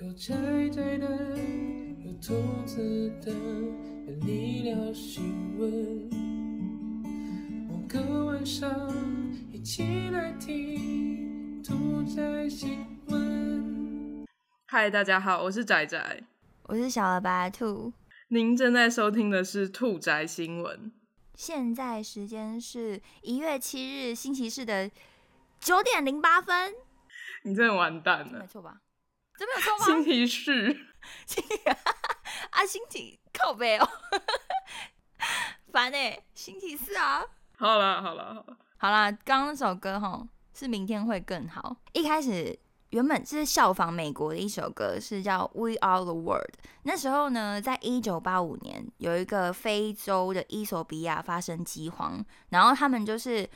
有窄窄的，有兔子的，有你聊新闻。某个晚上，一起来听兔仔新闻。嗨，大家好，我是仔仔。我是小鹅白兔，您正在收听的是兔宅新闻。现在时间是一月七日星期四的九点零八分，你真的完蛋了，没错吧？这没有错吗？星期四，星期啊，星期靠背哦，烦哎、星期四啊。好啦好啦好啦，刚刚那首歌哈是明天会更好。一开始原本是效仿美国的一首歌，是叫《We Are the World》。那时候呢，在一九八五年，有一个非洲的伊索比亚发生饥荒，然后他们就是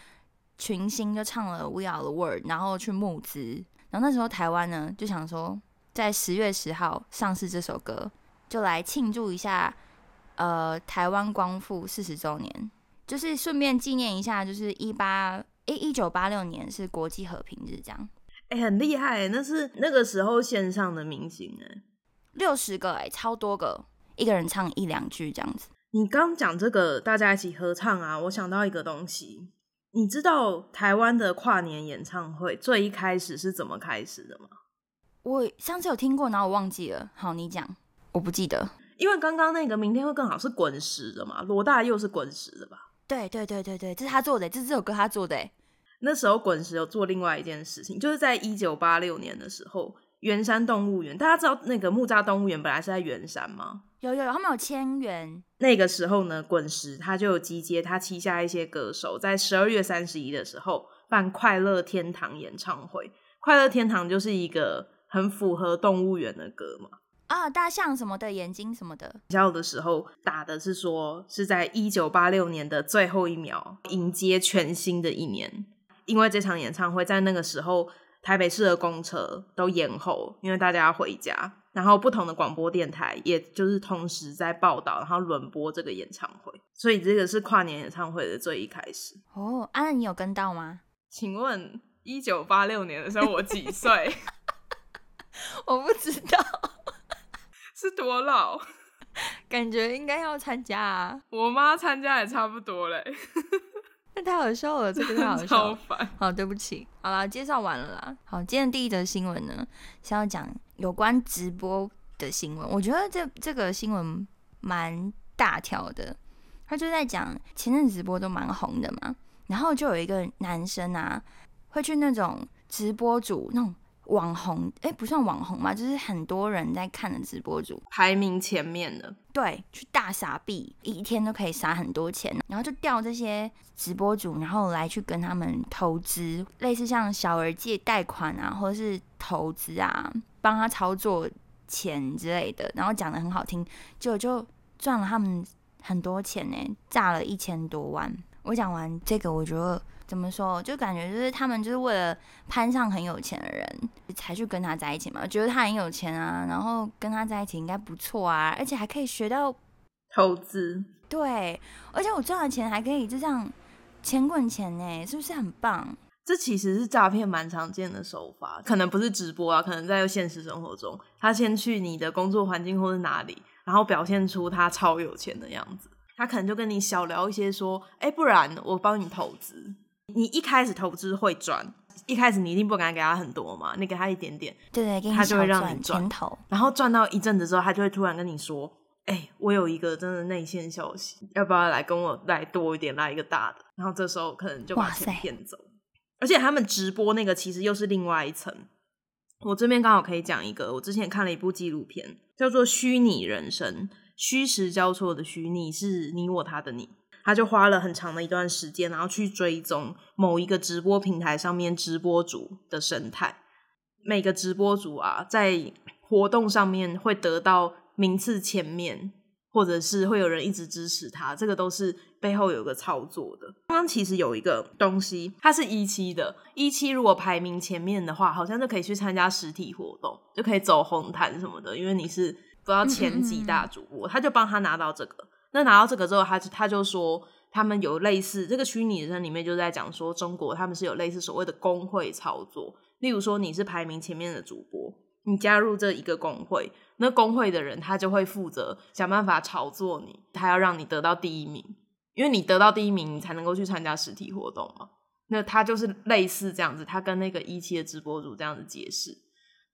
群星就唱了《We Are the World》，然后去募资。然后那时候台湾呢就想说，在十月十号上市这首歌，就来庆祝一下，呃，台湾光复四十周年。就是顺便纪念一下，就是一八诶一九八六年是国际和平日，这样哎、很厉害耶，那是那个时候线上的明星哎。六十个诶，超多个，一个人唱一两句这样子。你刚讲这个大家一起合唱啊，我想到一个东西，你知道台湾的跨年演唱会最一开始是怎么开始的吗？我上次有听过，然后我忘记了。好，你讲，我不记得。因为刚刚那个明天会更好是滚石的嘛，罗大佑是滚石的吧？对对对对对，这是他做的，这是这首歌他做的。那时候滚石有做另外一件事情，就是在一九八六年的时候，圆山动物园，大家知道那个木栅动物园本来是在圆山吗？有有有，他们有签约，那个时候呢，滚石他就有集结他旗下一些歌手，在十二月三十一的时候办快乐天堂演唱会。快乐天堂就是一个很符合动物园的歌嘛。啊，大象什么的，眼睛什么的。交的时候打的是说是在一九八六年的最后一秒迎接全新的一年，因为这场演唱会在那个时候台北市的公车都延后，因为大家要回家，然后不同的广播电台也就是同时在报道，然后轮播这个演唱会，所以这个是跨年演唱会的最一开始。哦，啊，那你有跟到吗？请问一九八六年的时候我几岁？我不知道，是多老？感觉应该要参加啊。我妈参加也差不多嘞，那太好笑了，这个太好笑超了。烦。好，对不起，好啦，介绍完了啦。好，今天第一则新闻呢是要讲有关直播的新闻。我觉得这这个新闻蛮大条的，他就在讲前阵直播都蛮红的嘛，然后就有一个男生啊，会去那种直播主那种网红，哎，不算网红嘛，就是很多人在看的直播主，排名前面的，对，去大傻币，一天都可以撒很多钱，然后就调这些直播主，然后来去跟他们投资，类似像小额借贷款啊，或者是投资啊，帮他操作钱之类的，然后讲的很好听，结果就赚了他们很多钱呢，炸了一千多万。我讲完这个，我觉得怎么说，就感觉就是他们就是为了攀上很有钱的人才去跟他在一起嘛，觉得他很有钱啊，然后跟他在一起应该不错啊，而且还可以学到投资。对，而且我赚的钱还可以就这样钱滚钱呢，是不是很棒？这其实是诈骗蛮常见的手法，可能不是直播啊，可能在现实生活中，他先去你的工作环境或是哪里，然后表现出他超有钱的样子，他可能就跟你小聊一些说，哎，不然我帮你投资，你一开始投资会赚，一开始你一定不敢给他很多嘛，你给他一点点，对对，他就会让你赚头。然后赚到一阵子之后，他就会突然跟你说，哎，我有一个真的内线消息，要不要来跟我来多一点，来一个大的？然后这时候可能就把钱骗走。而且他们直播那个其实又是另外一层。我这边刚好可以讲一个，我之前看了一部纪录片，叫做《虚拟人生》，虚实交错的虚拟是你我他的你。他就花了很长的一段时间，然后去追踪某一个直播平台上面直播主的生态。每个直播主啊，在活动上面会得到名次前面，或者是会有人一直支持他，这个都是背后有个操作的。刚刚其实有一个东西，它是一期的，一期如果排名前面的话，好像就可以去参加实体活动，就可以走红毯什么的，因为你是不知道前几大主播，他就帮他拿到这个。那拿到这个之后，他他就说。他们有类似这个虚拟人生里面就在讲说，中国他们是有类似所谓的工会操作，例如说你是排名前面的主播，你加入这一个工会，那工会的人他就会负责想办法炒作你，他要让你得到第一名，因为你得到第一名，你才能够去参加实体活动嘛。那他就是类似这样子，他跟那个一期的直播主这样子解释。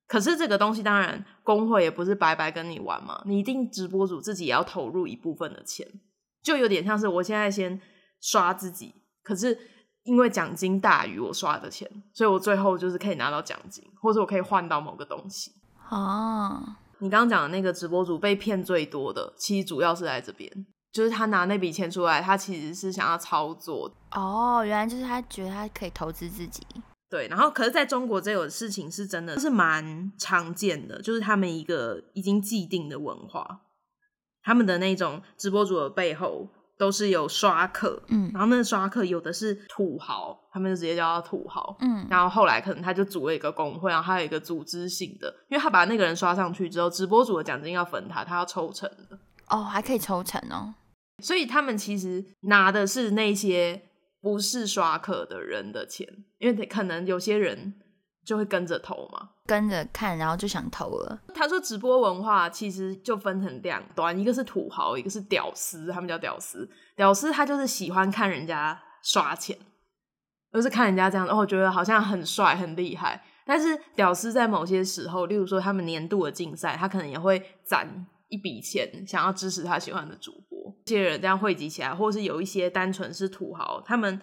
可是这个东西当然工会也不是白白跟你玩嘛，你一定直播主自己也要投入一部分的钱，就有点像是我现在先刷自己，可是因为奖金大于我刷的钱，所以我最后就是可以拿到奖金，或者我可以换到某个东西。哦，你刚刚讲的那个直播主被骗最多的，其实主要是在这边，就是他拿那笔钱出来，他其实是想要操作哦，原来就是他觉得他可以投资自己。对，然后可是在中国这个事情是真的是蛮常见的，就是他们一个已经既定的文化，他们的那种直播主的背后都是有刷客，嗯然后那刷客有的是土豪，他们就直接叫他土豪，嗯，然后后来可能他就组了一个工会，然后还有一个组织性的，因为他把那个人刷上去之后，直播主的奖金要分他，他要抽成的，哦，还可以抽成哦。所以他们其实拿的是那些不是刷客的人的钱，因为可能有些人就会跟着投嘛。跟着看，然后就想投了。他说直播文化其实就分成两端，一个是土豪，一个是屌丝，他们叫屌丝。屌丝他就是喜欢看人家刷钱，就是看人家这样，哦，觉得好像很帅很厉害。但是屌丝在某些时候，例如说他们年度的竞赛，他可能也会攒一笔钱，想要支持他喜欢的主播。这些人这样汇集起来，或是有一些单纯是土豪，他们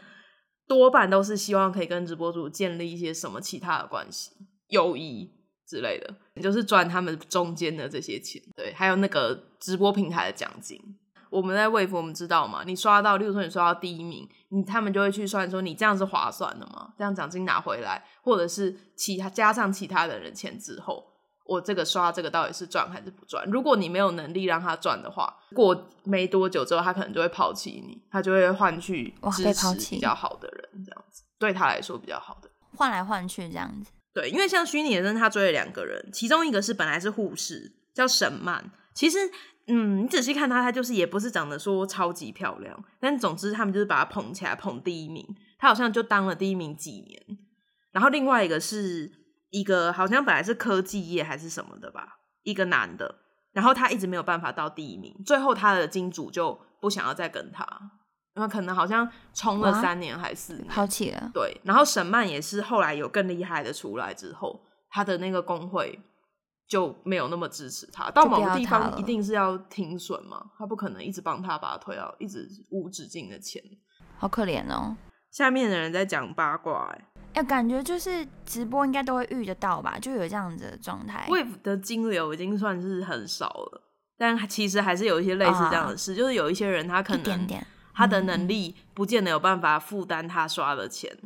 多半都是希望可以跟直播主建立一些什么其他的关系、友谊之类的，就是赚他们中间的这些钱。对，还有那个直播平台的奖金。我们在微博，我们知道嘛？你刷到，例如说你刷到第一名，你他们就会去算说你这样是划算的吗？这样奖金拿回来，或者是其他加上其他的人钱之后，我这个刷这个到底是赚还是不赚？如果你没有能力让他赚的话，过没多久之后，他可能就会抛弃你，他就会换去哇支持比较好的人，这样子对他来说比较好的。换来换去这样子。对，因为像虚拟人生，他追了两个人，其中一个是本来是护士，叫沈曼。其实，嗯，你仔细看她，她就是也不是长得说超级漂亮，但总之他们就是把她捧起来，捧第一名。她好像就当了第一名几年。然后另外一个是一个好像本来是科技业还是什么的吧，一个男的，然后他一直没有办法到第一名，最后他的金主就不想要再跟他，因为可能好像冲了三年还是四年，抛弃了，对，然后沈曼也是后来有更厉害的出来之后，他的那个工会就没有那么支持他，到某个地方一定是要停损嘛，他不可能一直帮他把他推到一直无止境的钱。好可怜哦。下面的人在讲八卦、欸，哎、感觉就是直播应该都会遇得到吧，就有这样子的状态。Wave 的金流已经算是很少了，但其实还是有一些类似这样的事，就是有一些人他可能点点，他的嗯能力不见得有办法负担他刷的钱，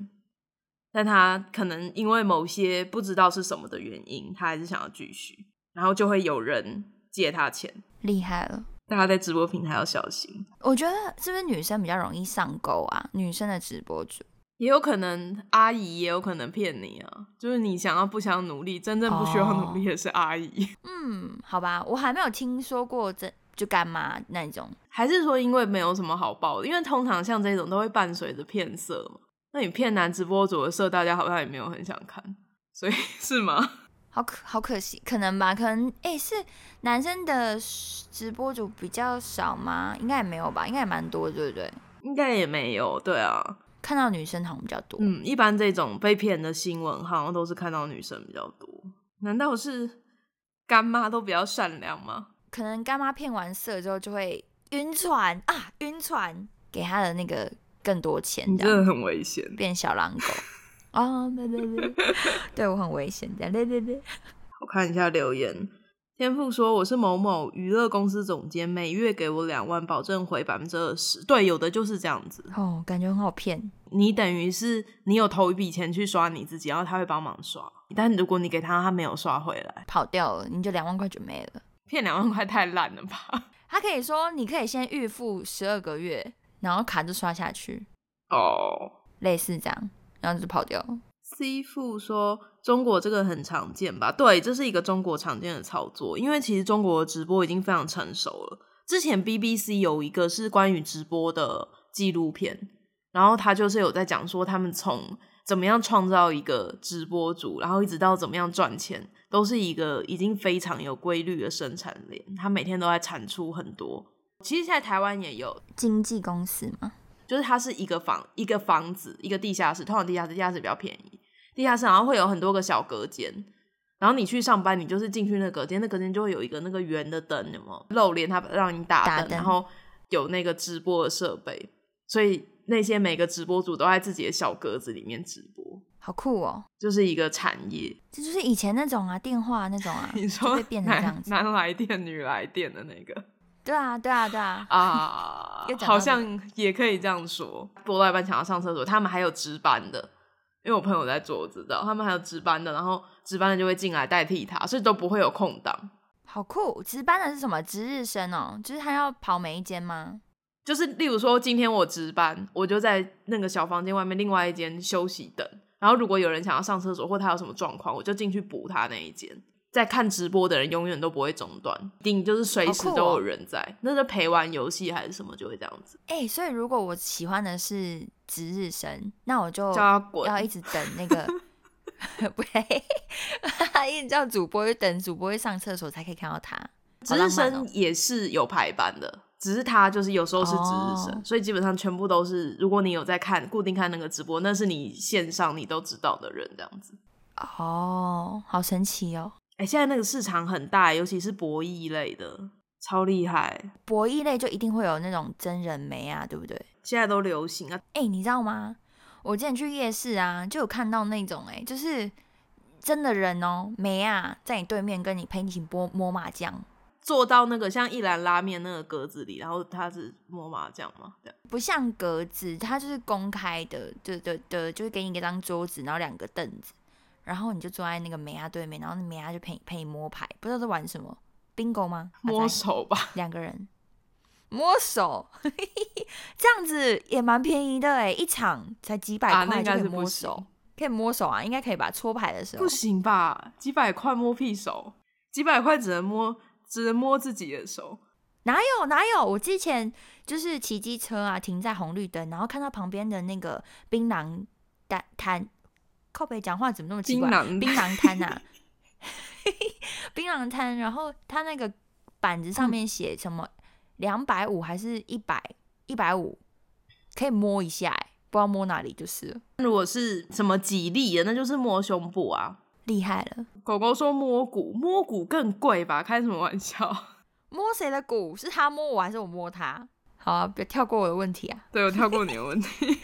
但他可能因为某些不知道是什么的原因，他还是想要继续，然后就会有人借他钱。厉害了。大家在直播平台要小心，我觉得是不是女生比较容易上钩啊？女生的直播主也有可能阿姨也有可能骗你啊，就是你想要不想努力，真正不需要努力的是阿姨，嗯，好吧，我还没有听说过这就干妈那种。还是说因为没有什么好报的？因为通常像这种都会伴随着骗色嘛，那你骗男直播主的色，大家好像也没有很想看，所以 是吗？好可好可惜，可能吧，可能诶、是男生的直播主比较少吗？应该也没有吧，应该也蛮多，对不对？应该也没有，对啊，看到女生好像比较多，嗯，一般这种被骗的新闻，好像都是看到女生比较多。难道是干妈都比较善良吗？可能干妈骗完色之后就会晕船啊，晕船，给他的那个更多钱，这样你真的很危险。变小狼狗。哦，对对对，对 我很危险，这样对对对。我看一下留言，天赋说我是某某娱乐公司总监，每月给我两万，保证回百分之二十。对，有的就是这样子。哦，感觉很好骗。你等于是你有投一笔钱去刷你自己，然后他会帮忙刷。但如果你给他，他没有刷回来，跑掉了，你就两万块就没了。骗两万块太烂了吧？他可以说，你可以先预付十二个月，然后卡就刷下去，哦、类似这样，然后就跑掉了。C 父说：“中国这个很常见吧？对，这是一个中国常见的操作，因为其实中国的直播已经非常成熟了。之前 BBC 有一个是关于直播的纪录片，然后他就是有在讲说他们从怎么样创造一个直播主，然后一直到怎么样赚钱，都是一个已经非常有规律的生产链，他每天都在产出很多。其实现在台湾也有，经纪公司嘛？就是它是一个房一个房子一个地下室，通常地下室地下室比较便宜，地下室然后会有很多个小隔间，然后你去上班，你就是进去那个隔间，那隔间就会有一个那个圆的灯，有没有露脸？它让你打灯，然后有那个直播的设备，所以那些每个直播主都在自己的小格子里面直播，好酷哦！就是一个产业。这就是以前那种啊，电话那种啊，你说会变成这样男子。男来电、女来电的那个 对啊，对啊，对啊。啊 好像也可以这样说。播到一半想要上厕所，他们还有值班的，因为我朋友在做，我知道他们还有值班的，然后值班的就会进来代替他，所以都不会有空档。好酷！值班的是什么？值日生哦，就是他要跑每一间吗？就是例如说，今天我值班，我就在那个小房间外面另外一间休息等，然后如果有人想要上厕所或他有什么状况，我就进去补他那一间。在看直播的人永远都不会中断，一定就是随时都有人在。那是陪玩游戏还是什么，就会这样子哎、所以如果我喜欢的是值日生，那我就。要一直等那个，不对，一直叫主播，就等主播会上厕所才可以看到他。值日生也是有排班的，只是他就是有时候是值日生，哦所以基本上全部都是，如果你有在看固定看那个直播，那是你线上你都知道的人这样子。哦，好神奇哦！哎、现在那个市场很大，尤其是博弈类的，超厉害，博弈类就一定会有那种真人媒啊，对不对？现在都流行啊。哎、你知道吗？我之前去夜市啊，就有看到那种哎、就是真的人哦，媒啊，在你对面跟你陪你一起摸摸麻将，坐到那个像一兰拉面那个格子里，然后他是摸麻将嘛，这样不像格子，它就是公开的，对对对，就是给你一张桌子，然后两个凳子，然后你就坐在那个梅亚对面，然后那梅亚就陪你陪你摸牌，不知道在玩什么，bingo 吗？摸手吧。两个人摸手，这样子也蛮便宜的哎，一场才几百块就可以摸手，行可以摸手啊，应该可以吧？搓牌的时候不行吧？几百块摸屁手，几百块只能摸，只能摸自己的手。哪有哪有？我之前就是骑机车啊，停在红绿灯，然后看到旁边的那个槟榔摊摊，靠北讲话怎么那么奇怪？槟榔槟榔摊啊，槟榔摊，然后它那个板子上面写什么两百五还是一百一百五，可以摸一下、欸，不知道摸哪里就是了如果是什么吉利的，那就是摸胸部啊。厉害了。狗狗说摸骨，摸骨更贵吧？开什么玩笑？摸谁的骨？是他摸我还是我摸他？好啊，别跳过我的问题啊！对我跳过你的问题。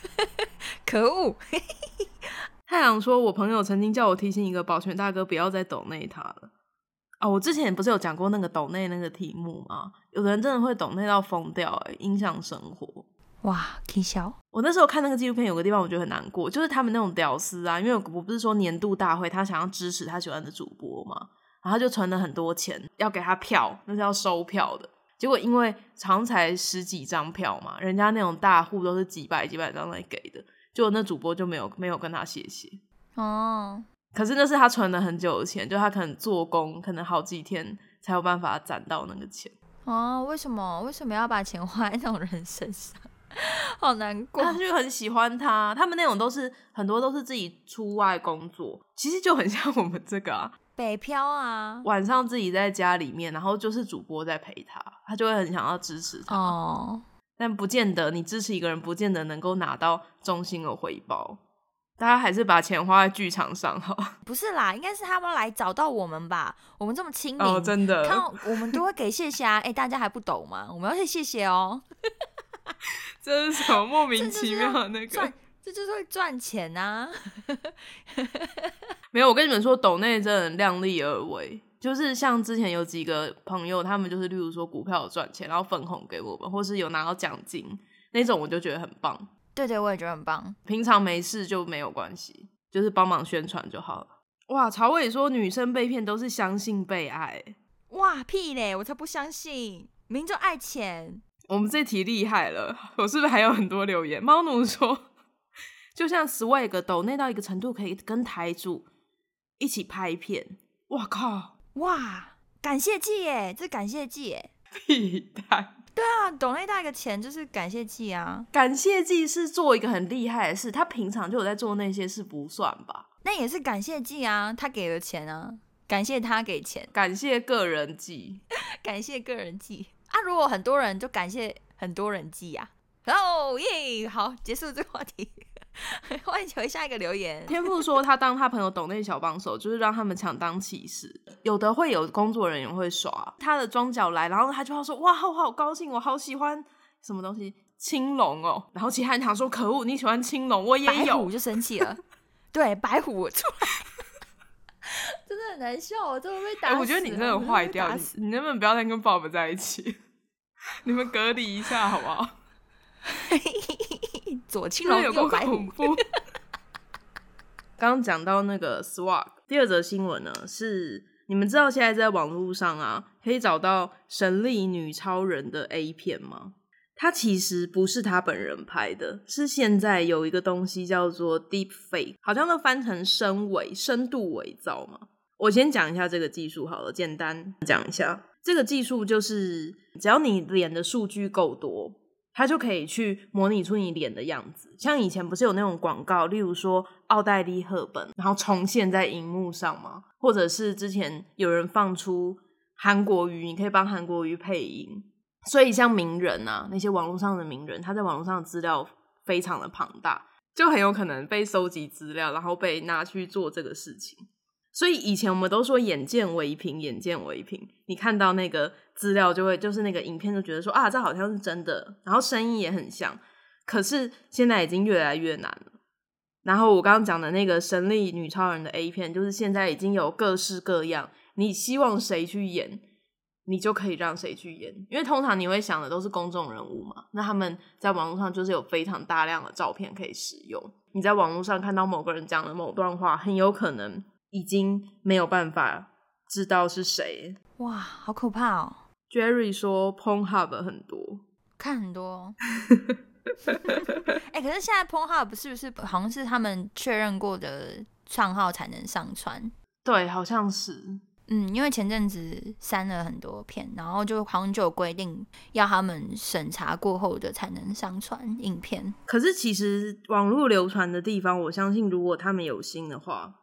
可恶！太阳说，我朋友曾经叫我提醒一个保全大哥不要再抖内他了。啊、我之前不是有讲过那个抖内那个题目吗？有的人真的会抖内到疯掉、欸，影响生活。哇，可以笑。我那时候看那个纪录片，有个地方我觉得很难过，就是他们那种屌丝啊，因为我不是说年度大会，他想要支持他喜欢的主播嘛，然后他就存了很多钱要给他票，那是要收票的。结果因为好像才十几张票嘛，人家那种大户都是几百几百张来给的，结果那主播就没有没有跟他谢谢。哦，可是那是他存了很久的钱，就他可能做工，可能好几天才有办法攒到那个钱。哦，为什么为什么要把钱花在那种人身上？好难过。他就很喜欢他，他们那种都是很多都是自己出外工作，其实就很像我们这个啊，北漂啊。晚上自己在家里面，然后就是主播在陪他，他就会很想要支持他，哦，但不见得你支持一个人，不见得能够拿到衷心的回报。大家还是把钱花在剧场上好。不是啦，应该是他们来找到我们吧？我们这么亲民，哦，真的，看我们都会给谢谢啊！哎、大家还不懂吗？我们要谢谢哦，这是什么莫名其妙的那赚个？这就是会赚钱啊！没有，我跟你们说，抖内真的量力而为。就是像之前有几个朋友，他们就是例如说股票有赚钱，然后分红给我们，或是有拿到奖金那种，我就觉得很棒。对对，我也觉得很棒。平常没事就没有关系，就是帮忙宣传就好了。哇，曹伟说女生被骗都是相信被爱，哇屁嘞！我才不相信，明就爱钱。我们这题厉害了，我是不是还有很多留言？猫奴说，就像 Swag 抖内到一个程度，可以跟台主一起拍片。哇靠，哇，感谢祭耶，这感谢祭耶。屁蛋！啊，抖那大一个钱就是感谢祭啊。感谢祭是做一个很厉害的事，他平常就有在做那些事，不算吧？那也是感谢祭啊，他给了钱啊，感谢他给钱，感谢个人祭，感谢个人祭啊。如果很多人就感谢很多人祭啊。哦耶，好，结束这个话题，欢迎回下一个留言。天赋说他当他朋友懂那些小帮手，就是让他们抢当骑士。有的会有工作人员会耍他的装脚来，然后他就要说哇，我好高兴，我好喜欢什么东西青龙哦。然后其他人想说可恶，你喜欢青龙，我也有，白虎就生气了。对，白虎出来，真的很难笑，我真的被打我觉得你真的坏掉，你你能不能不要再跟 Bob 在一起？你们隔离一下好不好？左青龙有白虎恐。怖。刚刚讲到那个 Swag，第二则新闻呢是，你们知道现在在网络上啊，可以找到神力女超人的 A 片吗？它其实不是他本人拍的，是现在有一个东西叫做 Deep Fake，好像都翻成深伪、深度伪造嘛。我先讲一下这个技术好了，简单讲一下。这个技术就是，只要你脸的数据够多，它就可以去模拟出你脸的样子。像以前不是有那种广告，例如说奥黛丽·赫本，然后重现在荧幕上吗？或者是之前有人放出韩国语，你可以帮韩国语配音。所以像名人啊，那些网络上的名人，他在网络上的资料非常的庞大，就很有可能被收集资料，然后被拿去做这个事情。所以以前我们都说眼见为凭，眼见为凭。你看到那个资料，就会就是那个影片，就觉得说啊，这好像是真的，然后声音也很像。可是现在已经越来越难了。然后我刚刚讲的那个神力女超人的 A 片，就是现在已经有各式各样，你希望谁去演，你就可以让谁去演。因为通常你会想的都是公众人物嘛，那他们在网络上就是有非常大量的照片可以使用。你在网络上看到某个人讲的某段话，很有可能已经没有办法知道是谁。哇，好可怕哦！Jerry 说 Pornhub 很多，看很多。哎、可是现在 Pornhub 是不是好像是他们确认过的账号才能上传？对，好像是。嗯，因为前阵子删了很多片，然后就好像就有规定要他们审查过后的才能上传影片。可是其实网络流传的地方，我相信如果他们有心的话，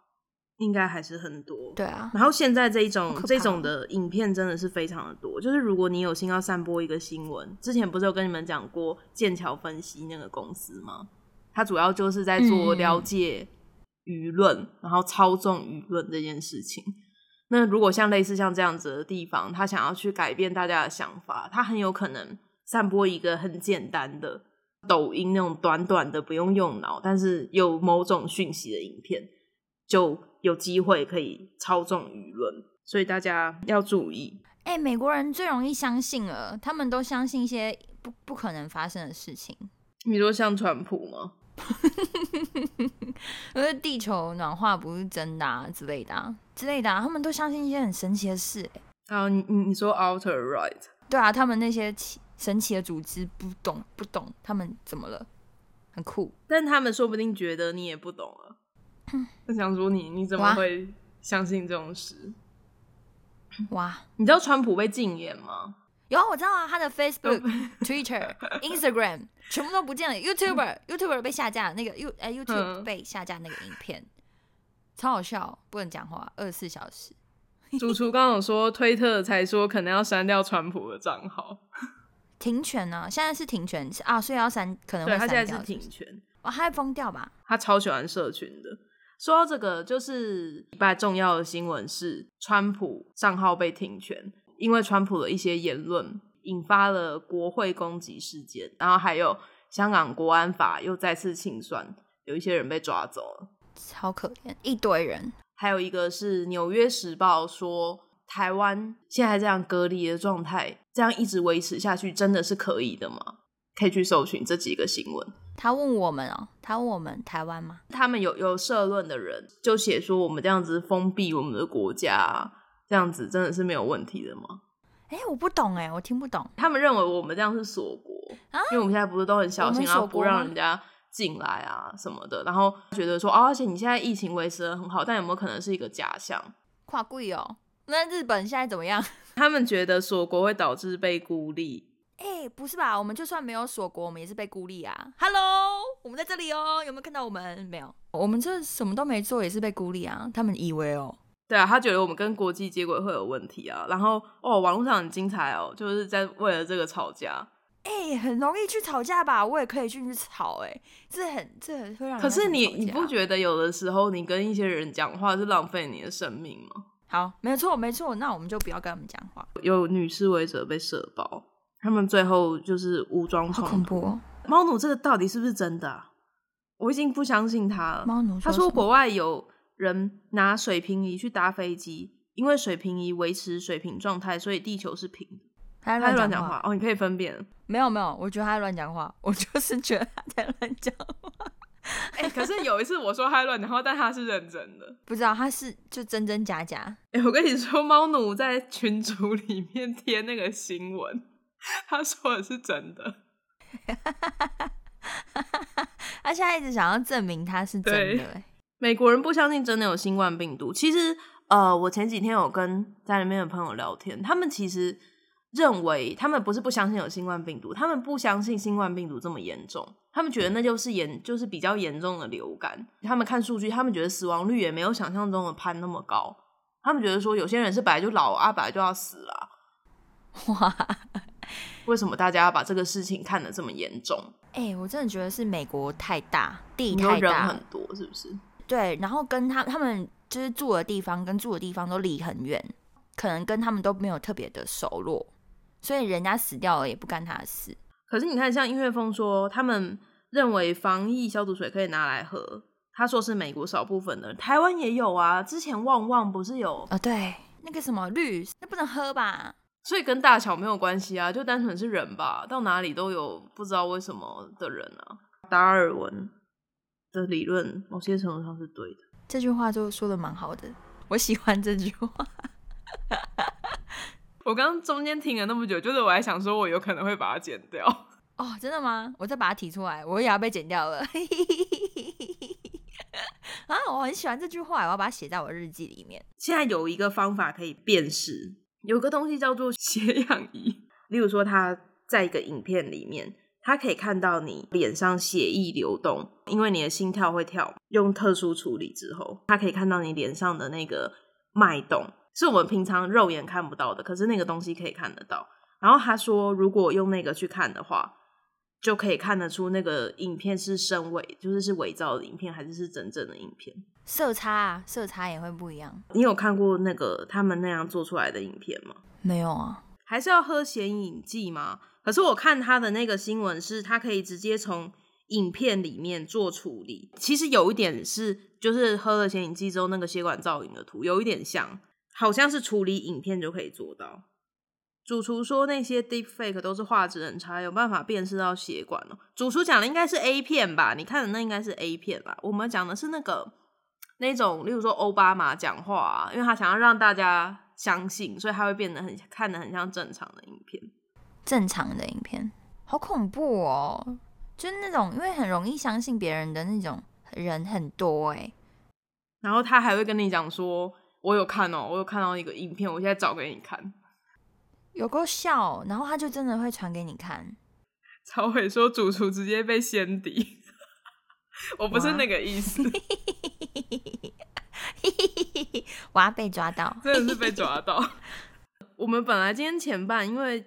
应该还是很多。对啊，然后现在这一种这种的影片真的是非常的多，就是如果你有心要散播一个新闻，之前不是有跟你们讲过剑桥分析那个公司吗？它主要就是在做嗯了解舆论，然后操纵舆论这件事情。那如果像类似像这样子的地方，他想要去改变大家的想法，他很有可能散播一个很简单的抖音那种短短的不用用脑，但是有某种讯息的影片，就有机会可以操纵舆论，所以大家要注意。哎、美国人最容易相信了，他们都相信一些不不可能发生的事情，你说像川普吗？因为地球暖化不是真的啊之类的啊之类的啊，他们都相信一些很神奇的事、哎啊，你你你说 outer right，对啊，他们那些奇神奇的组织不懂不懂，他们怎么了？很酷。但他们说不定觉得你也不懂啊。我想说你你怎么哇会相信这种事？哇，你知道川普被禁言吗？有啊，我知道啊，他的 Facebook、Twitter、Instagram 全部都不见了，YouTuber、YouTuber 被下架，那个 You 哎 YouTube 嗯被下架那个影片，超好笑，不能讲话，二十四小时。主厨刚刚有说推特才说可能要删掉川普的账号，停权呢、现在是停权啊，所以要删，可能会删掉。现在是停不权。哦，他会封掉吧？他超喜欢社群的。说到这个，就是礼拜重要的新闻是川普账号被停权，因为川普的一些言论引发了国会攻击事件，然后还有香港国安法又再次清算，有一些人被抓走了。超可怜，一堆人。还有一个是《纽约时报》说，台湾现在这样隔离的状态，这样一直维持下去，真的是可以的吗？可以去搜寻这几个新闻。他问我们哦，他问我们台湾吗？他们有有社论的人就写说，我们这样子封闭我们的国家，这样子真的是没有问题的吗？哎、我不懂哎，我听不懂。他们认为我们这样是锁国，啊因为我们现在不是都很小心，然后不让人家进来啊什么的，然后觉得说，哦，而且你现在疫情维持的很好，但有没有可能是一个假象？跨柜哦，那日本现在怎么样？他们觉得锁国会导致被孤立，哎、不是吧？我们就算没有锁国，我们也是被孤立啊。Hello，我们在这里哦，有没有看到我们？没有，我们这什么都没做，也是被孤立啊。他们以为哦，对啊，他觉得我们跟国际接轨会有问题啊。然后哦，网络上很精彩哦，就是在为了这个吵架。哎、很容易去吵架吧？我也可以进去吵、哎，这很这很会让可是你你不觉得有的时候你跟一些人讲话是浪费你的生命吗？好？没错没错，那我们就不要跟他们讲话，有女示威者被射爆，他们最后就是武装好冲突。恐怖哦！猫奴这个到底是不是真的、啊？我已经不相信他了。猫奴他说国外有人拿水平仪去搭飞机，因为水平仪维持水平状态，所以地球是平的。他在乱讲话哦，你可以分辨。没有没有，我觉得他在乱讲话，我就是觉得他在乱讲话，哎、可是有一次我说他在乱讲话，但他是认真的。不知道他是就真真假假。哎、我跟你说，猫奴在群组里面贴那个新闻，他说的是真的。他现在一直想要证明他是真的、哎美国人不相信真的有新冠病毒。其实，呃，我前几天有跟家里面的朋友聊天，他们其实认为，他们不是不相信有新冠病毒，他们不相信新冠病毒这么严重，他们觉得那就是严，就是比较严重的流感。他们看数据，他们觉得死亡率也没有想象中的攀那么高。他们觉得说，有些人是本来就老啊，本来就要死了。哇，为什么大家要把这个事情看得这么严重？哎、我真的觉得是美国太大，地太大人很，多，是不是？对，然后跟他他们就是住的地方跟住的地方都离很远，可能跟他们都没有特别的熟络，所以人家死掉了也不干他的事。可是你看，像音乐风说，他们认为防疫消毒水可以拿来喝。他说是美国少部分的，台湾也有啊。之前旺旺不是有，哦，对，那个什么绿，那不能喝吧？所以跟大小没有关系啊，就单纯是人吧，到哪里都有不知道为什么的人啊。达尔文的理论某些程度上是对的。这句话就说的蛮好的，我喜欢这句话。我刚刚中间听了那么久，就是我还想说，我有可能会把它剪掉。哦，真的吗？我再把它提出来，我也要被剪掉了。啊，我很喜欢这句话，我要把它写在我日记里面。现在有一个方法可以辨识，有个东西叫做血氧仪。例如说，它在一个影片里面，它可以看到你脸上血液流动，因为你的心跳会跳。用特殊处理之后，它可以看到你脸上的那个脉动，是我们平常肉眼看不到的，可是那个东西可以看得到。然后他说，如果用那个去看的话，就可以看得出那个影片是深伪，就是是伪造的影片，还是是真正的影片。色差啊，色差也会不一样。你有看过那个他们那样做出来的影片吗？没有啊，还是要喝显影剂吗？可是我看他的那个新闻是，他可以直接从影片里面做处理。其实有一点是，就是喝了显影剂之后，那个血管造影的图有一点像，好像是处理影片就可以做到。主厨说那些 deep fake 都是画质很差，有办法辨识到血管哦。主厨讲的应该是 A 片吧？你看的那应该是 A 片吧？我们讲的是那个那种，例如说奥巴马讲话、啊，因为他想要让大家相信，所以他会变得很看得很像正常的影片。正常的影片，好恐怖哦！就是那种因为很容易相信别人的那种人很多哎、然后他还会跟你讲说：“我有看哦，我有看到一个影片，我现在找给你看。有够笑，然后他就真的会传给你看。”曹伟说：“主厨直接被先敌。” 我不是那个意思，我要被抓到，真的是被抓到。我们本来今天前半因为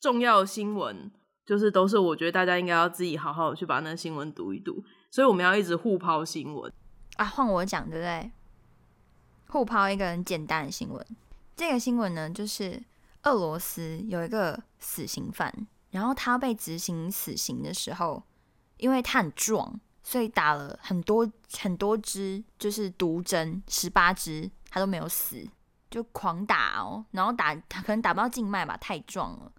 重要新闻，就是都是我觉得大家应该要自己好好地去把那个新闻读一读，所以我们要一直互抛新闻。啊，换我讲对不对？互抛一个很简单的新闻。这个新闻呢，就是俄罗斯有一个死刑犯，然后他被执行死刑的时候，因为他很壮，所以打了很多很多支，就是毒针，十八支，他都没有死，就狂打哦，然后打可能打不到静脉吧，太壮了。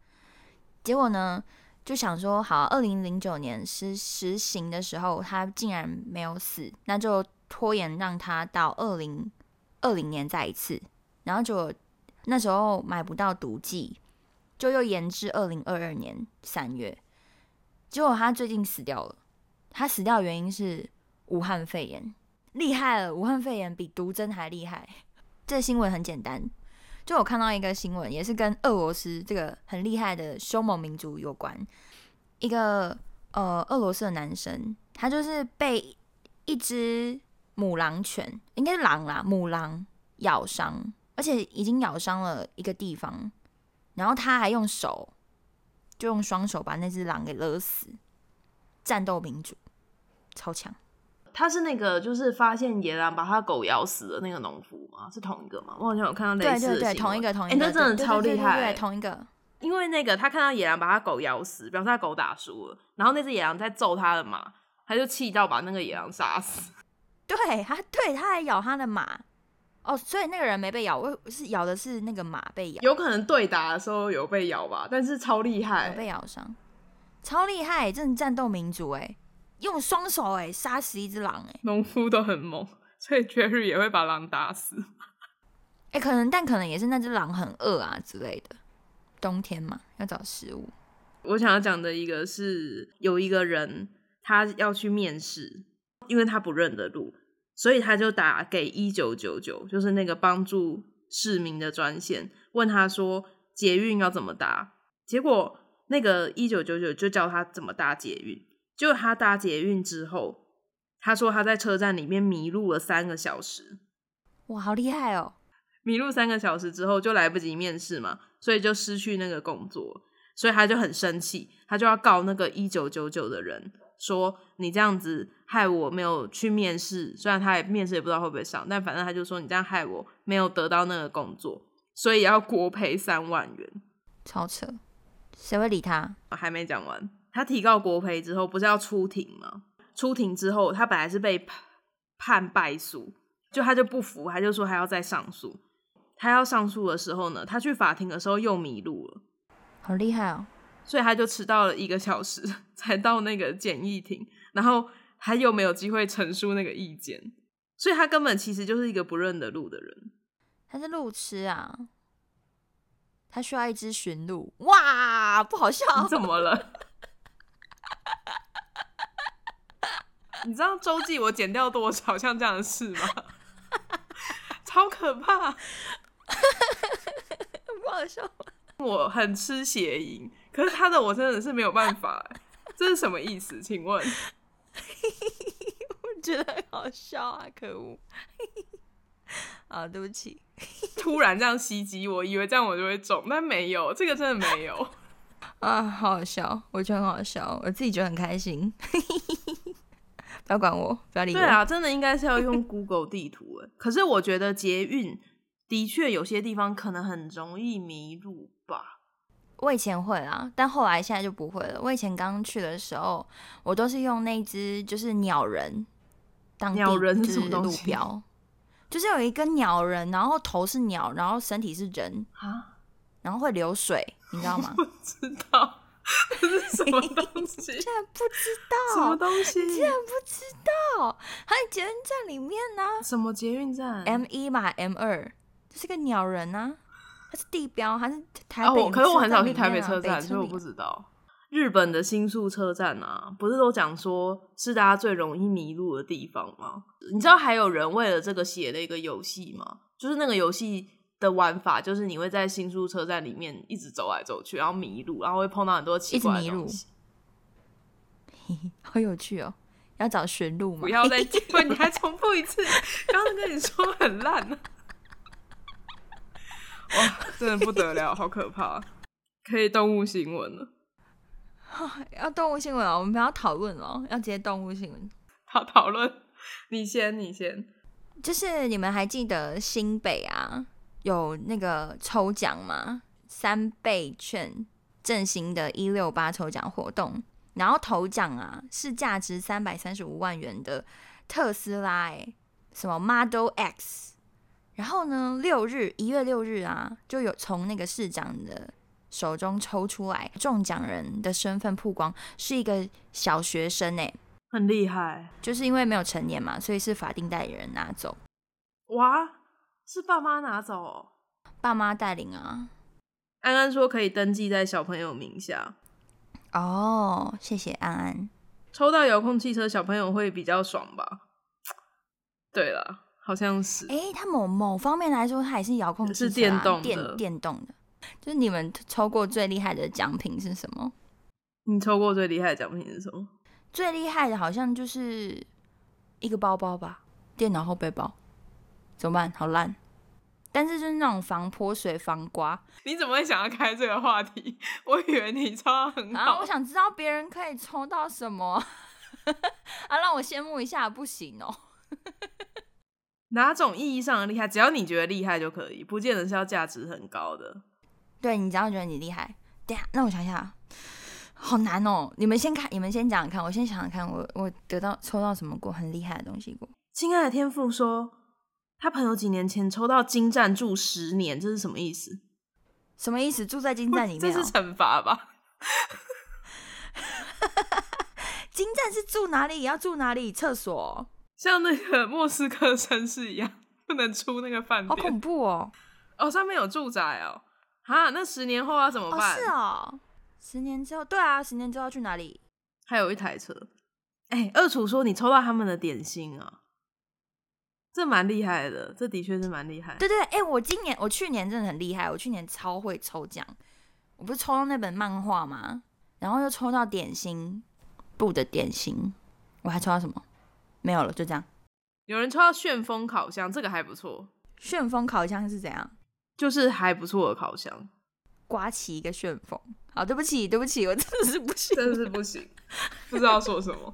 结果呢，就想说，好，二零零九年实实行的时候，他竟然没有死，那就拖延让他到二零二零年再一次，然后就那时候买不到毒剂，就又延至二零二二年三月。结果他最近死掉了，他死掉的原因是武汉肺炎，厉害了，武汉肺炎比毒针还厉害。这新闻很简单，就我看到一个新闻，也是跟俄罗斯这个很厉害的凶猛民族有关。一个呃俄罗斯的男生，他就是被一只母狼犬，应该是狼啦，母狼咬伤，而且已经咬伤了一个地方，然后他还用手，就用双手把那只狼给勒死，战斗民族，超强。他是那个就是发现野狼把他狗咬死的那个农夫吗？是同一个吗？我好像有看到类似的对对对，同一个同一哎、个，那真的超厉害、对对对对同一个。因为那个他看到野狼把他狗咬死，表示他狗打输了，然后那只野狼在揍他的马，他就气到把那个野狼杀死。对他，对他还咬他的马。哦，所以那个人没被咬，我是咬的是那个马被咬，有可能对打的时候有被咬吧，但是超厉有害，被咬伤，超厉害，真的战斗民族哎，用双手哎杀死一只狼哎农夫都很猛，所以 Jerry 也会把狼打死。哎，可能但可能也是那只狼很饿啊之类的，冬天嘛要找食物。我想要讲的一个是，有一个人他要去面试，因为他不认得路，所以他就打给一九九九，就是那个帮助市民的专线，问他说捷运要怎么搭。结果那个一九九九就教他怎么搭捷运。结果他搭捷运之后，他说他在车站里面迷路了三个小时。哇，好厉害哦！迷路三个小时之后就来不及面试嘛，所以就失去那个工作，所以他就很生气，他就要告那个一九九九的人，说你这样子害我没有去面试，虽然他也面试也不知道会不会上，但反正他就说你这样害我没有得到那个工作，所以要国赔三万元。超扯，谁会理他？还没讲完，他提告国赔之后，不是要出庭吗？出庭之后，他本来是被判判败诉，就他就不服，他就说还要再上诉。他要上诉的时候呢，他去法庭的时候又迷路了，好厉害哦！所以他就迟到了一个小时 才到那个简易庭，然后他又没有机会陈述那个意见，所以他根本其实就是一个不认得路的人。他是路痴啊，他需要一只驯鹿。哇，不好笑，你怎么了？你知道周记我剪掉多少像这样的事吗？超可怕！不好笑。我很吃谐音，可是他的我真的是没有办法欸，这是什么意思？请问？我觉得很好笑啊，可恶！啊，对不起。突然这样袭击我，以为这样我就会中，但没有，这个真的没有。啊，好好笑，我觉得很好笑，我自己觉得很开心。不要管我，不要理我。对啊，真的应该是要用 Google 地图哎。可是我觉得捷运的确有些地方可能很容易迷路吧。我以前会啊，但后来现在就不会了。我以前刚去的时候，我都是用那只就是鸟人当地鸟人是是什么路标，就是有一个鸟人，然后头是鸟，然后身体是人，啊，然后会流水，你知道吗？不知道这是什么东 西？竟然不知道 什么道，东西？竟然不知道，还有捷运站里面呢、什么捷运站 M 一嘛，M 二，这是个鸟人啊，它是地标，它是台啊，北、我可是我很少去台北车站，所以我不知道。日本的新宿车站啊，不是都讲说是大家最容易迷路的地方吗？你知道还有人为了这个写了一个游戏吗？就是那个游戏的玩法，就是你会在新宿车站里面一直走来走去，然后迷路，然后会碰到很多奇怪的东西。好有趣哦，要找寻路吗？不要再结婚，你还重复一次，刚刚跟你说很烂呢、哇，真的不得了，好可怕！可以动物新闻了。要动物新闻哦，我们不要讨论了，要直接动物新闻。好，讨论，你先，你先。就是你们还记得新北啊有那个抽奖吗？三倍券振兴的一六八抽奖活动，然后头奖啊是价值三百三十五万元的特斯拉、欸，什么 Model X。然后呢，六日一月六日啊，就有从那个市长的手中抽出来，中奖人的身份曝光，是一个小学生哎、很厉害就是因为没有成年嘛，所以是法定代理人拿走，哇！是爸妈拿走、哦。爸妈带领啊。安安说可以登记在小朋友名下，哦，谢谢安安。抽到遥控汽车，小朋友会比较爽吧？对了，好像是。诶，它某某方面来说，它也是遥控汽车、啊，是电动的电电动的。就是你们抽过最厉害的奖品是什么？你抽过最厉害的奖品是什么？最厉害的好像就是一个包包吧。电脑后背包怎么办？好烂，但是就是那种防泼水、防刮。你怎么会想要开这个话题？我以为你抽到很好。我想知道别人可以抽到什么 啊，让我羡慕一下，不行哦。哪种意义上的厉害？只要你觉得厉害就可以，不见得是要价值很高的。对你只要觉得你厉害，等一下，那我想一下，好难哦。你们先看，你们先讲讲看，我先想想看我，我得到抽到什么过很厉害的东西过。亲爱的天赋说，他朋友几年前抽到金站住十年，这是什么意思？什么意思？住在金站里面、哦？这是惩罚吧？金站是住哪里？要住哪里？厕所哦、像那个莫斯科绅士一样，不能出那个饭店好。恐怖哦！哦，上面有住宅哦。啊，那十年后要怎么哦，办？是哦。十年之后，对啊，十年之后要去哪里？还有一台车。哎、二厨说你抽到他们的点心啊，这蛮厉害的，这的确是蛮厉害。对对，哎、我今年我去年真的很厉害，我去年超会抽奖。我不是抽到那本漫画吗？然后又抽到点心部的点心，我还抽到什么？没有了，就这样。有人抽到旋风烤箱，这个还不错，旋风烤箱是怎样？就是还不错的烤箱，刮起一个旋风。好，对不起，对不起，我真的是不行。真的是不行，不知道说什么。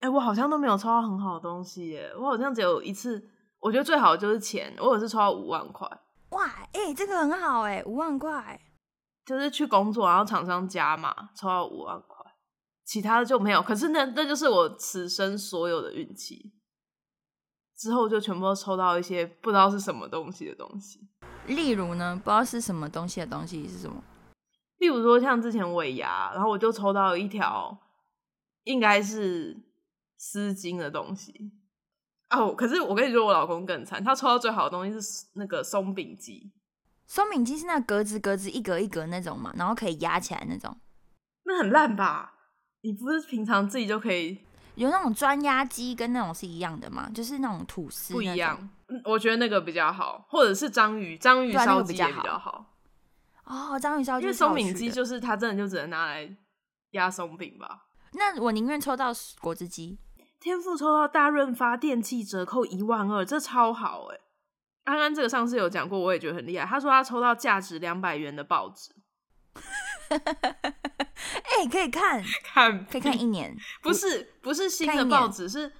哎、我好像都没有抽到很好的东西耶，我好像只有一次，我觉得最好的就是钱，我有次抽到五万块，哇，哎、这个很好哎，五万块。就是去工作，然后厂商加嘛抽到五万块，其他的就没有。可是那那就是我此生所有的运气，之后就全部都抽到一些不知道是什么东西的东西，例如呢，不知道是什么东西的东西是什么？例如说像之前尾牙，然后我就抽到一条应该是丝巾的东西。哦，可是我跟你说，我老公更惨，他抽到最好的东西是那个松饼机，松饼机是那格子格子一格一格那种嘛，然后可以压起来那种。那很烂吧？你不是平常自己就可以有那种专压机跟那种是一样的吗？就是那种吐司不一样。嗯我觉得那个比较好，或者是章鱼章鱼烧鸡也比较好，哦，章鱼烧因为就是松饼机就是它真的就只能拿来压松饼吧。那我宁愿抽到果汁机。天赋抽到大润发电器折扣一万二，这超好哎、安安这个上次有讲过，我也觉得很厉害。他说他抽到价值两百元的报纸，哎、可以看，看可以看一年。不是不是新的报纸，是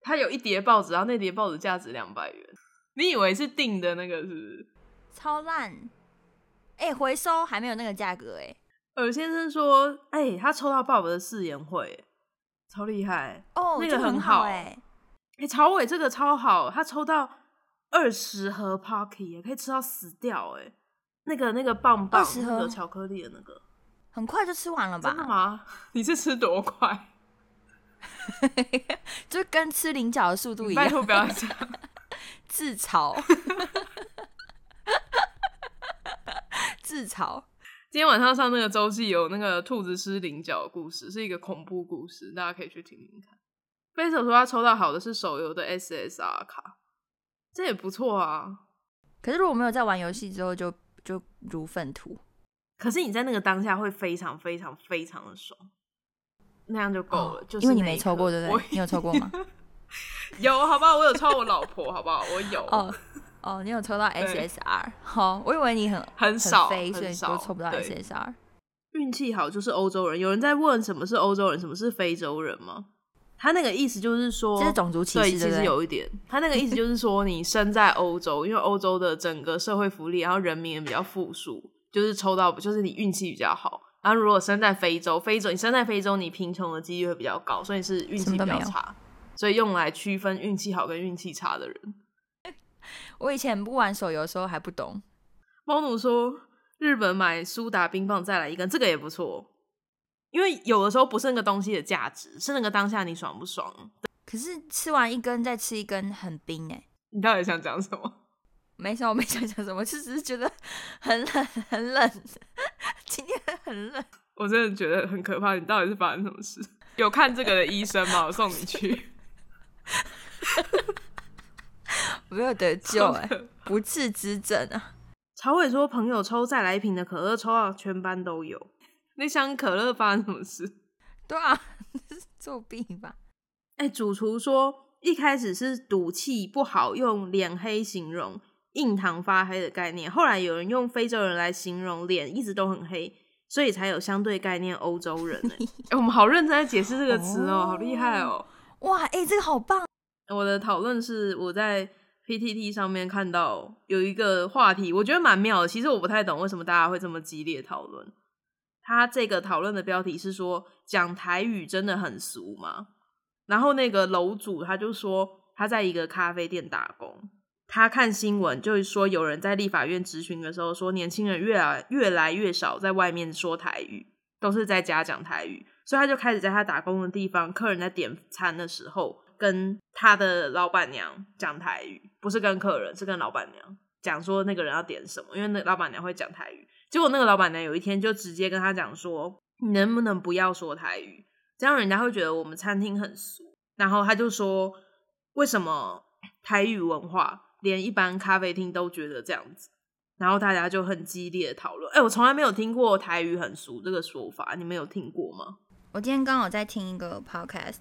他有一叠报纸，然后那叠报纸价值两百元。你以为是订的那个是不是？超烂。哎、回收还没有那个价格哎、尔先生说，哎、他抽到爸爸的誓言会，超厉害。哦，那个很好哎、哎、曹伟这个超好，他抽到二十盒 Pocky，也可以吃到死掉哎、那个那个棒棒，20盒那个巧克力的那个，很快就吃完了吧？真的吗？你是吃多快？就跟吃菱角的速度一样，拜托不要这样。自嘲，自嘲。今天晚上上那个周记有那个兔子吃菱角的故事，是一个恐怖故事，大家可以去听听看。贝手说他抽到好的是手游的 SSR 卡，这也不错啊。可是如果没有在玩游戏之后就，就如粪土。可是你在那个当下会非常非常非常的爽，那样就够了。就是哦因为你没抽过，对不我对？你有抽过吗？有，好不好？我有抽我老婆，好不好？我有，哦哦，你有抽到 SSR，好，我以为你很很少，飞，所以很少都抽不到 SSR。运气好就是欧洲人。有人在问什么是欧洲人，什么是非洲人吗？他那个意思就是说，这是种族歧对，视，其实？有一点。他那个意思就是说，你生在欧洲，因为欧洲的整个社会福利，然后人民也比较富庶，就是抽到，就是你运气比较好。然后如果生在非洲，非洲你生在非洲，你贫穷的几率会比较高，所以是运气比较差。所以用来区分运气好跟运气差的人。我以前不玩手游的时候还不懂，猫奴说，日本买苏打冰棒再来一根，这个也不错。因为有的时候不是那个东西的价值，是那个当下你爽不爽。可是吃完一根再吃一根很冰哎、你到底想讲什么？没什么，我没想讲什么，就只是觉得很冷，很冷，今天很冷。我真的觉得很可怕。你到底是发生什么事？有看这个的医生吗？我送你去。我没有得救哎、不治之症啊！曹伟说，朋友抽再来一瓶的可乐，抽到全班都有。那箱可乐发生什么事？对啊，是作弊吧？哎、主厨说一开始是赌气不好，用脸黑形容印堂发黑的概念，后来有人用非洲人来形容脸一直都很黑，所以才有相对概念欧洲人、欸。哎、我们好认真在解释这个词哦、好厉害哦、哇，哎、这个好棒！我的讨论是我在 PTT 上面看到有一个话题，我觉得蛮妙的。其实我不太懂为什么大家会这么激烈讨论。他这个讨论的标题是说讲台语真的很俗吗？然后那个楼主他就说他在一个咖啡店打工，他看新闻就是说有人在立法院质询的时候说年轻人越来越来越少在外面说台语，都是在家讲台语，所以他就开始在他打工的地方，客人在点餐的时候跟他的老板娘讲台语，不是跟客人，是跟老板娘讲说那个人要点什么，因为那老板娘会讲台语。结果那个老板娘有一天就直接跟他讲说：“你能不能不要说台语？这样人家会觉得我们餐厅很俗。”然后他就说：“为什么台语文化连一般咖啡厅都觉得这样子？”然后大家就很激烈的讨论。哎、我从来没有听过台语很俗这个说法，你们有听过吗？我今天刚好在听一个 podcast，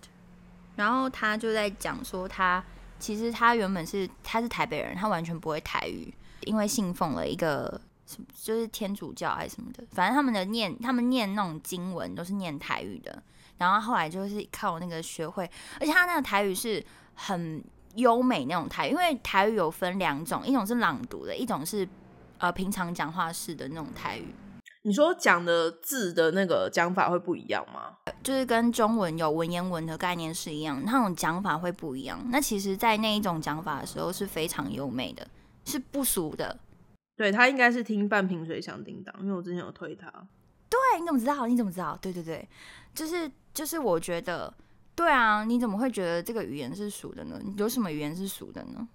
然后他就在讲说他其实他原本是他是台北人，他完全不会台语，因为信奉了一个什么就是天主教还是什么的，反正他们的念他们念那种经文都是念台语的，然后后来就是靠那个学会，而且他那个台语是很优美那种台语，因为台语有分两种，一种是朗读的，一种是呃平常讲话式的那种台语。你说讲的字的那个讲法会不一样吗？就是跟中文有文言文的概念是一样，那种讲法会不一样。那其实，在那一种讲法的时候是非常优美的，是不俗的。对他应该是听半瓶水响叮当，因为我之前有推他。对，你怎么知道？你怎么知道？对对对，就是就是，我觉得，对啊，你怎么会觉得这个语言是俗的呢？有什么语言是俗的呢？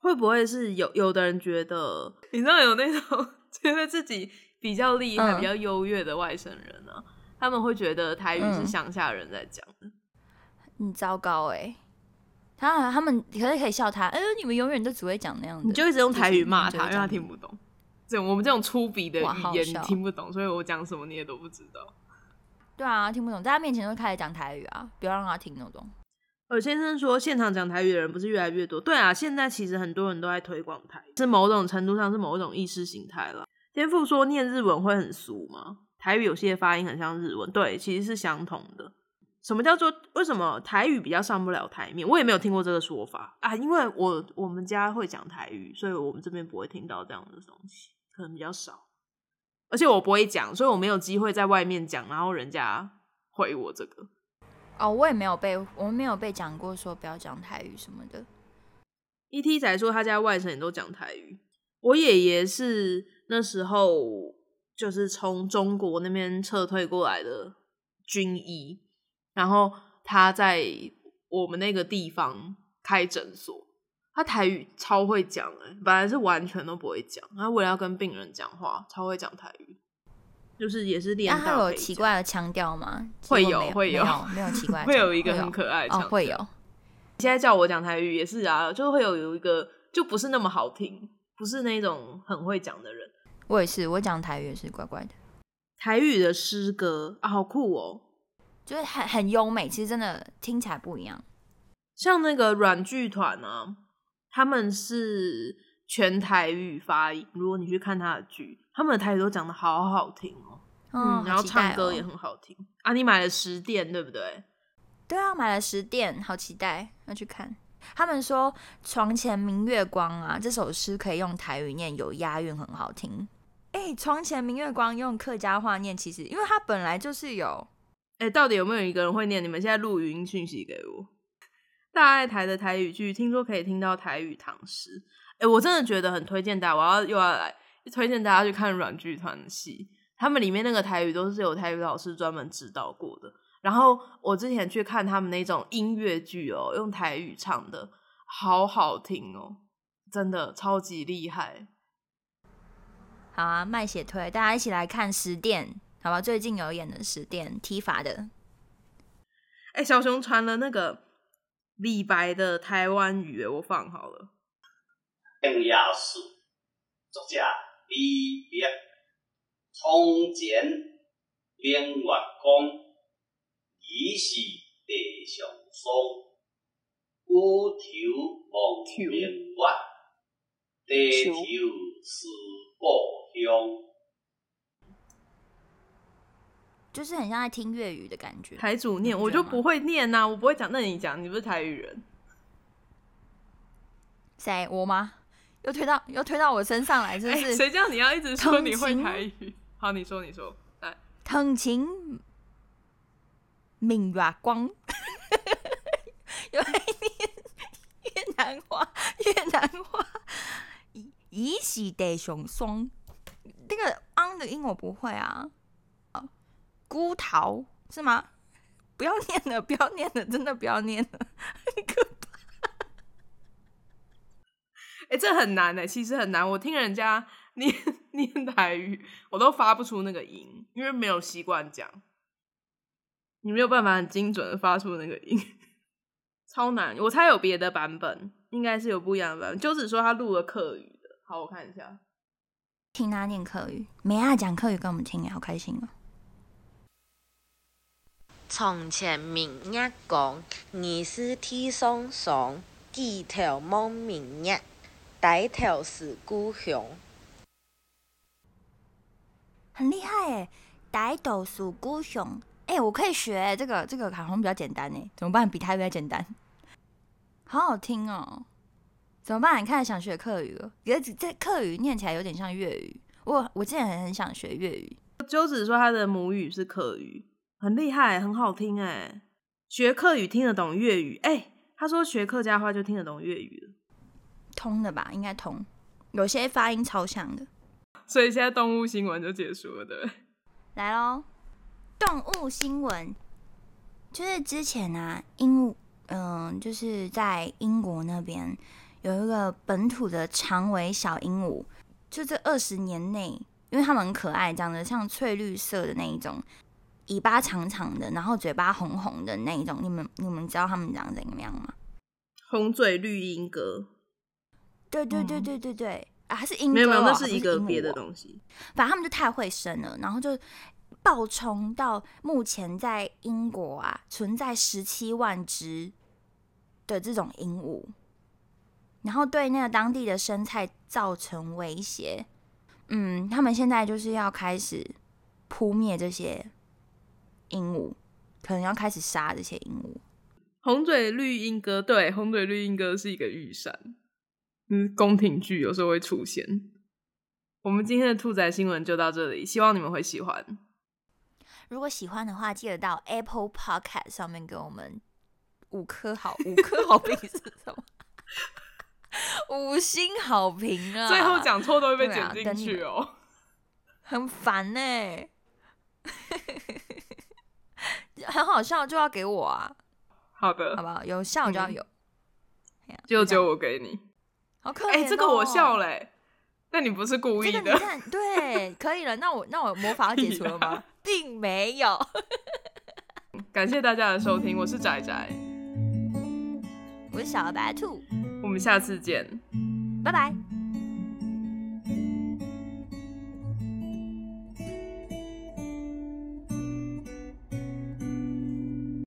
会不会是有有的人觉得，你知道有那种 觉得自己比较厉害、嗯比较优越的外省人呢、他们会觉得台语是嗯乡下人在讲的。你糟糕哎、他他们可是可以笑他，哎、你们永远都只会讲那样的，你就一直用台语骂他，因为他听不懂。这种我们这种粗鄙的语言你笑听不懂，所以我讲什么你也都不知道。对啊，听不懂，在他面前就开始讲台语啊，不要让他听那种。尔先生说，现场讲台语的人不是越来越多？对啊，现在其实很多人都在推广台语，是某种程度上是某一种意识形态了。天赋说，念日文会很俗吗？台语有些发音很像日文，对，其实是相同的。什么叫做为什么台语比较上不了台面？我也没有听过这个说法啊，因为我我们家会讲台语，所以我们这边不会听到这样的东西，可能比较少。而且我不会讲，所以我没有机会在外面讲，然后人家回我这个。哦，我也没有被我们没有被讲过说不要讲台语什么的。E.T. 仔说他家外甥也都讲台语。我爷爷是那时候就是从中国那边撤退过来的军医，然后他在我们那个地方开诊所，他台语超会讲哎、本来是完全都不会讲，他为了要跟病人讲话，超会讲台语，就是也是练到他有奇怪的腔调吗？会有有会有没有奇怪的，会有一个很可爱的哦，腔调会有。现在叫我讲台语也是啊，就会有有一个就不是那么好听，不是那种很会讲的人。我也是，我讲台语也是怪怪的，台语的诗歌啊，好酷哦！就是很很优美，其实真的听起来不一样。像那个软剧团啊，他们是全台语发音。如果你去看他的剧，他们的台语都讲的好好听哦，嗯，然后唱歌也很好听啊。你买了十店对不对？对啊，买了十店，好期待要去看。他们说《床前明月光》啊，这首诗可以用台语念，有押韵，很好听。哎、床前明月光》用客家话念，其实因为它本来就是有哎、到底有没有一个人会念？你们现在录语音讯息给我。大爱台的台语剧，听说可以听到台语唐诗。哎、我真的觉得很推荐大家，我要又要来推荐大家去看软剧团的戏，他们里面那个台语都是有台语老师专门指导过的。然后我之前去看他们那种音乐剧哦，用台语唱的，好好听哦，真的超级厉害。好啊，卖血推，大家一起来看十店，好吧？最近有演的十店踢法的，哎、小熊传了那个李白的台湾语，我放好了。郑亚树，作者李白。从前明月光，疑是地上霜。有乌头望明月，低头思故乡。就是很像在听粤语的感觉。台主念，我就不会念呐、我不会讲。那你讲，你不是台语人？谁我吗？又推到又推到我身上来，是不哎，是？谁叫你要一直说你会台语？好，你说，你说，来，藤情明月光，有一念越南话，越南话，以以喜地上霜。那个 on 的音我不会啊。哦，孤桃是吗？不要念了，不要念了，真的不要念了，可怕。哎、这很难哎、其实很难。我听人家念 念台语，我都发不出那个音，因为没有习惯讲，你没有办法很精准的发出那个音，超难。我猜有别的版本，应该是有不一样的版本。就只说他录了客语的，好，我看一下。听他念客语，梅亚讲课语给我们听，好开心哦。从前明月光，疑是天上霜。低头望明月，低头思故乡。很厉害哎，歹斗属孤雄，哎，我可以学欸这个，这个好像比较简单哎，怎么办？比台语还简单，好好听哦。怎么办？你看想学客语了，可是这客语念起来有点像粤语。我我之前很很想学粤语，就只说他的母语是客语，很厉害，很好听哎。学客语听得懂粤语，哎、他说学客家话就听得懂粤语了。通的吧？应该通，有些发音超像的。所以现在动物新闻就结束了，对？来喽，动物新闻，就是之前啊，英嗯、就是在英国那边有一个本土的长尾小鹦鹉，就这二十年内，因为它们很可爱，长得像翠绿色的那一种，尾巴长长的，然后嘴巴红红的那一种，你们你们知道它们长怎么样吗？红嘴绿鹦哥，对对对嗯对对对，啊，它是鹦哥、哦，没有没有，那是一个别的西。东西。反正他们就太会生了，然后就爆冲到目前在英国啊存在十七万只的这种鹦鹉，然后对那个当地的生态造成威胁。嗯，他们现在就是要开始扑灭这些鹦鹉，可能要开始杀这些鹦鹉。红嘴绿鹦哥，对，红嘴绿鹦哥是一个玉山，嗯，宫廷剧有时候会出现。我们今天的兔仔新闻就到这里，希望你们会喜欢。如果喜欢的话，记得到 Apple Podcast 上面给我们五颗好五颗好评是什么？五星好评啊！最后讲错都会被剪进去哦。很烦呢、很好笑就要给我啊，好的好，不好？有笑就要嗯有，就只有我给你。好可怜、哎、哦。这个我笑嘞、但你不是故意的。对，可以了。那我那我魔法要解除了吗？并没有。感谢大家的收听，我是仔仔，我是小白兔，我们下次见。拜拜。